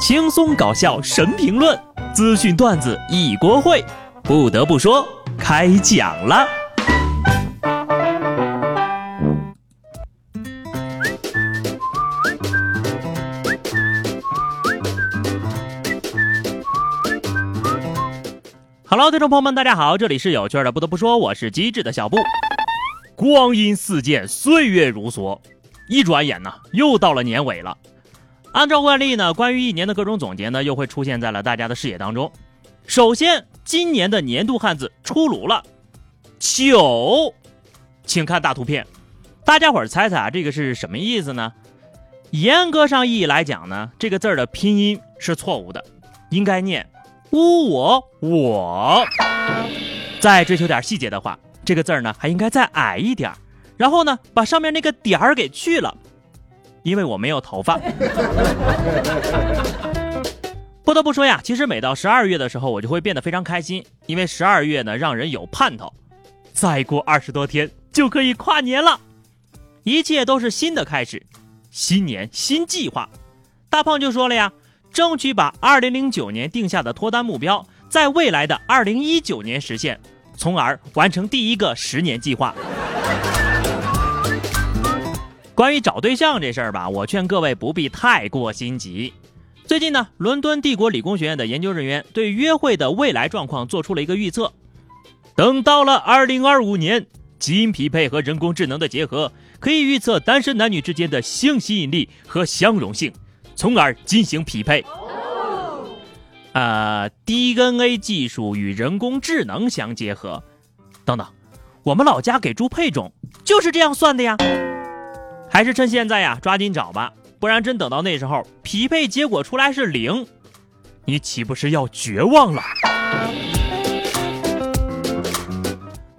轻松搞笑神评论，资讯段子一锅烩。不得不说，开讲了。Hello，听众朋友们，大家好，这里是有趣的。不得不说，我是机智的小布。光阴似箭，岁月如梭，一转眼呢，又到了年尾了。按照惯例呢，关于一年的各种总结呢，又会出现在了大家的视野当中。首先，今年的年度汉字出炉了，九，请看大图片，大家伙儿猜猜啊，这个是什么意思呢？严格上意义来讲呢，这个字儿的拼音是错误的，应该念乌我我。再追求点细节的话。这个字儿呢，还应该再矮一点儿，然后呢，把上面那个点儿给去了，因为我没有头发。不得不说呀，其实每到十二月的时候，我就会变得非常开心，因为十二月呢，让人有盼头，再过二十多天就可以跨年了，一切都是新的开始，新年新计划。大胖就说了呀，争取把二零零九年定下的脱单目标，在未来的二零一九年实现。从而完成第一个十年计划。关于找对象这事儿吧，我劝各位不必太过心急。最近呢，伦敦帝国理工学院的研究人员对约会的未来状况做出了一个预测：等到了二零二五年，基因匹配和人工智能的结合，可以预测单身男女之间的性吸引力和相容性，从而进行匹配。呃，DNA 技术与人工智能相结合，等等，我们老家给猪配种就是这样算的呀。还是趁现在呀，抓紧找吧，不然真等到那时候匹配结果出来是零，你岂不是要绝望了？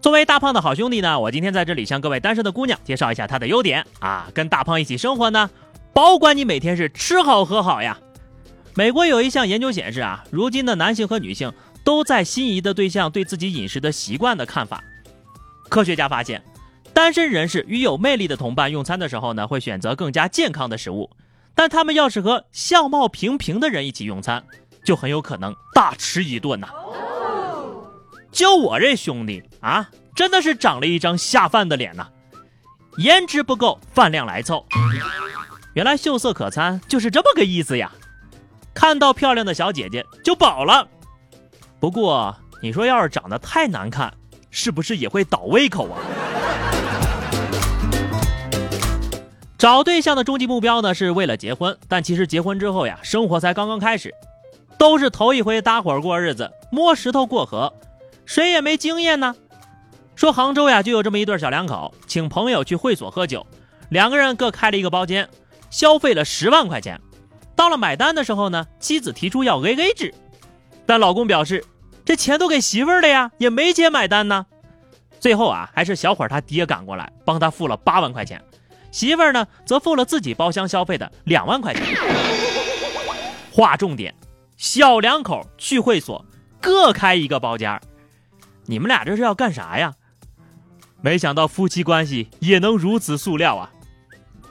作为大胖的好兄弟呢，我今天在这里向各位单身的姑娘介绍一下他的优点啊，跟大胖一起生活呢，保管你每天是吃好喝好呀。美国有一项研究显示啊，如今的男性和女性都在心仪的对象对自己饮食的习惯的看法。科学家发现，单身人士与有魅力的同伴用餐的时候呢，会选择更加健康的食物；但他们要是和相貌平平的人一起用餐，就很有可能大吃一顿呐。就我这兄弟啊，真的是长了一张下饭的脸呐，颜值不够，饭量来凑。原来秀色可餐就是这么个意思呀。看到漂亮的小姐姐就饱了，不过你说要是长得太难看，是不是也会倒胃口啊？找对象的终极目标呢，是为了结婚，但其实结婚之后呀，生活才刚刚开始，都是头一回搭伙过日子，摸石头过河，谁也没经验呢。说杭州呀，就有这么一对小两口，请朋友去会所喝酒，两个人各开了一个包间，消费了十万块钱。到了买单的时候呢，妻子提出要 A A 制，但老公表示这钱都给媳妇儿了呀，也没钱买单呢。最后啊，还是小伙他爹赶过来帮他付了八万块钱，媳妇儿呢则付了自己包厢消费的两万块钱。划重点，小两口去会所各开一个包间儿你们俩这是要干啥呀？没想到夫妻关系也能如此塑料啊，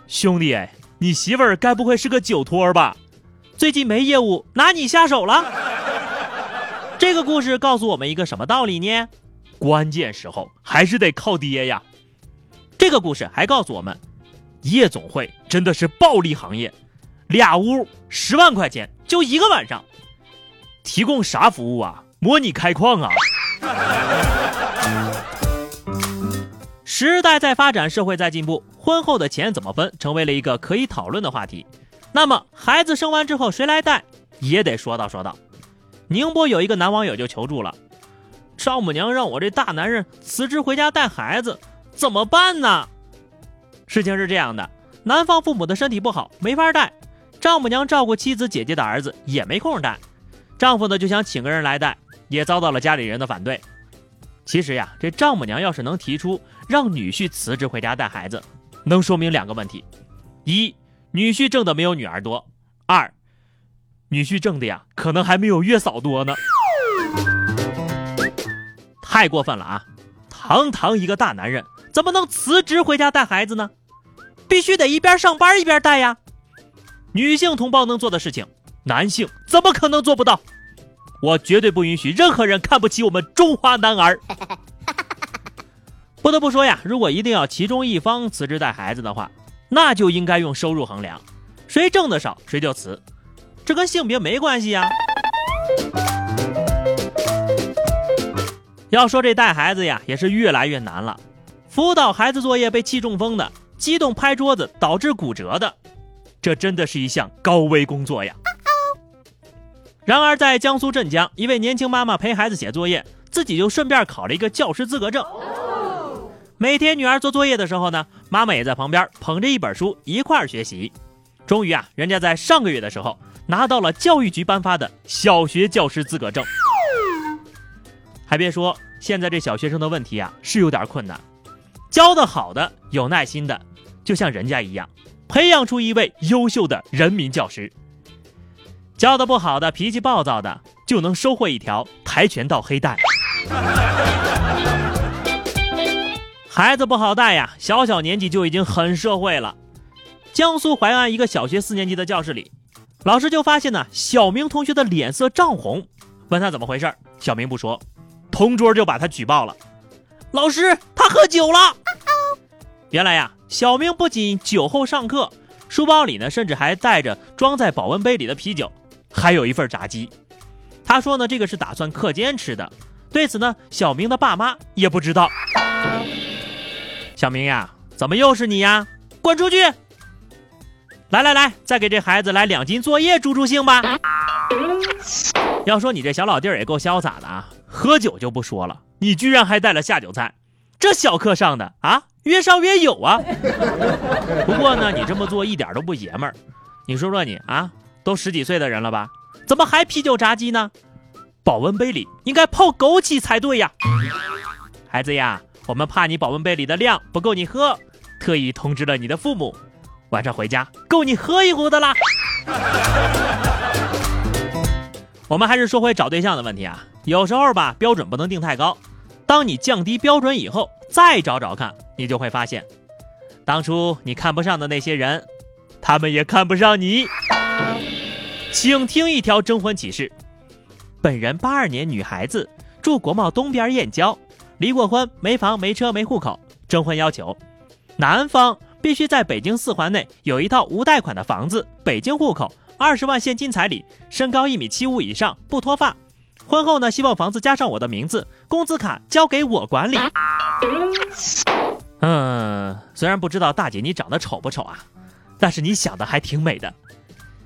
兄弟。你媳妇儿该不会是个酒托吧？最近没业务，拿你下手了。这个故事告诉我们一个什么道理呢？关键时候还是得靠爹呀。这个故事还告诉我们，夜总会真的是暴利行业，俩屋十万块钱就一个晚上，提供啥服务啊？模拟开矿啊？时代在发展，社会在进步，婚后的钱怎么分，成为了一个可以讨论的话题。那么，孩子生完之后谁来带，也得说道说道。宁波有一个男网友就求助了：丈母娘让我这大男人辞职回家带孩子，怎么办呢？事情是这样的，男方父母的身体不好，没法带，丈母娘照顾妻子姐姐的儿子也没空带，丈夫呢就想请个人来带，也遭到了家里人的反对。其实呀，这丈母娘要是能提出让女婿辞职回家带孩子，能说明两个问题：一，女婿挣的没有女儿多；二，女婿挣的呀，可能还没有月嫂多呢。太过分了啊！堂堂一个大男人，怎么能辞职回家带孩子呢？必须得一边上班一边带呀。女性同胞能做的事情，男性怎么可能做不到？我绝对不允许任何人看不起我们中华男儿。不得不说呀，如果一定要其中一方辞职带孩子的话，那就应该用收入衡量，谁挣的少谁就辞，这跟性别没关系呀。要说这带孩子呀，也是越来越难了。辅导孩子作业被气中风的，激动拍桌子导致骨折的，这真的是一项高危工作呀。然而，在江苏镇江，一位年轻妈妈陪孩子写作业，自己就顺便考了一个教师资格证。每天女儿做作业的时候呢，妈妈也在旁边捧着一本书一块儿学习。终于啊，人家在上个月的时候拿到了教育局颁发的小学教师资格证。还别说，现在这小学生的问题啊是有点困难，教的好的、有耐心的，就像人家一样，培养出一位优秀的人民教师；教的不好的、脾气暴躁的，就能收获一条跆拳道黑带。孩子不好带呀，小小年纪就已经很社会了。江苏淮安一个小学四年级的教室里，老师就发现呢，小明同学的脸色涨红，问他怎么回事，小明不说。同桌就把他举报了，老师他喝酒了。原来呀，小明不仅酒后上课，书包里呢，甚至还带着装在保温杯里的啤酒，还有一份炸鸡。他说呢，这个是打算课间吃的。对此呢，小明的爸妈也不知道。小明呀，怎么又是你呀？滚出去！来来来，再给这孩子来两斤作业助助兴吧。要说你这小老弟儿也够潇洒的啊！喝酒就不说了，你居然还带了下酒菜，这小课上的啊，越上越有啊。不过呢，你这么做一点都不爷们儿。你说说你啊，都十几岁的人了吧，怎么还啤酒炸鸡呢？保温杯里应该泡枸杞才对呀。孩子呀，我们怕你保温杯里的量不够你喝，特意通知了你的父母，晚上回家够你喝一壶的啦。我们还是说回找对象的问题啊，有时候吧，标准不能定太高。当你降低标准以后，再找找看，你就会发现，当初你看不上的那些人，他们也看不上你。请听一条征婚启事：本人八二年女孩子，住国贸东边燕郊，离过婚，没房没车没户口。征婚要求：男方必须在北京四环内有一套无贷款的房子，北京户口。二十万现金彩礼，身高一米七五以上，不脱发。婚后呢，希望房子加上我的名字，工资卡交给我管理。嗯，虽然不知道大姐你长得丑不丑啊，但是你想的还挺美的。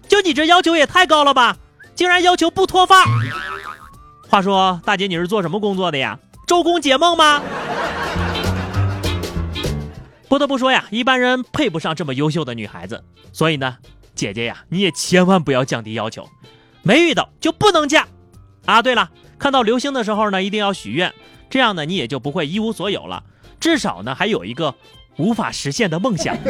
就你这要求也太高了吧，竟然要求不脱发。话说，大姐你是做什么工作的呀？周公解梦吗？不得不说呀，一般人配不上这么优秀的女孩子，所以呢。姐姐呀，你也千万不要降低要求，没遇到就不能嫁啊！对了，看到流星的时候呢，一定要许愿，这样呢，你也就不会一无所有了，至少呢，还有一个无法实现的梦想。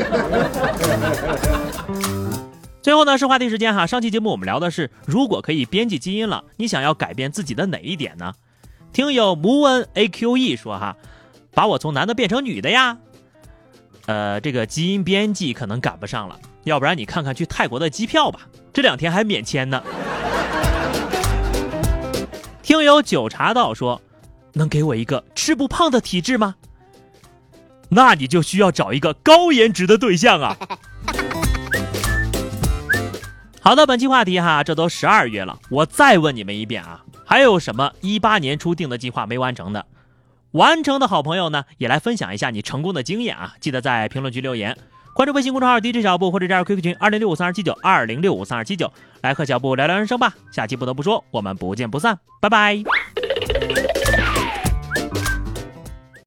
最后呢，是话题时间哈，上期节目我们聊的是，如果可以编辑基因了，你想要改变自己的哪一点呢？听友穆恩 A Q E 说哈，把我从男的变成女的呀。呃，这个基因编辑可能赶不上了。要不然你看看去泰国的机票吧，这两天还免签呢。听友九茶道说，能给我一个吃不胖的体质吗？那你就需要找一个高颜值的对象啊。好的，本期话题哈，这都十二月了，我再问你们一遍啊，还有什么一八年初定的计划没完成的？完成的好朋友呢，也来分享一下你成功的经验啊，记得在评论区留言。关注微信公众号 DJ 小布或者加入 QQ 群二零六五三二七九二零六五三二七九，来和小布聊聊人生吧。下期不得不说，我们不见不散，拜拜。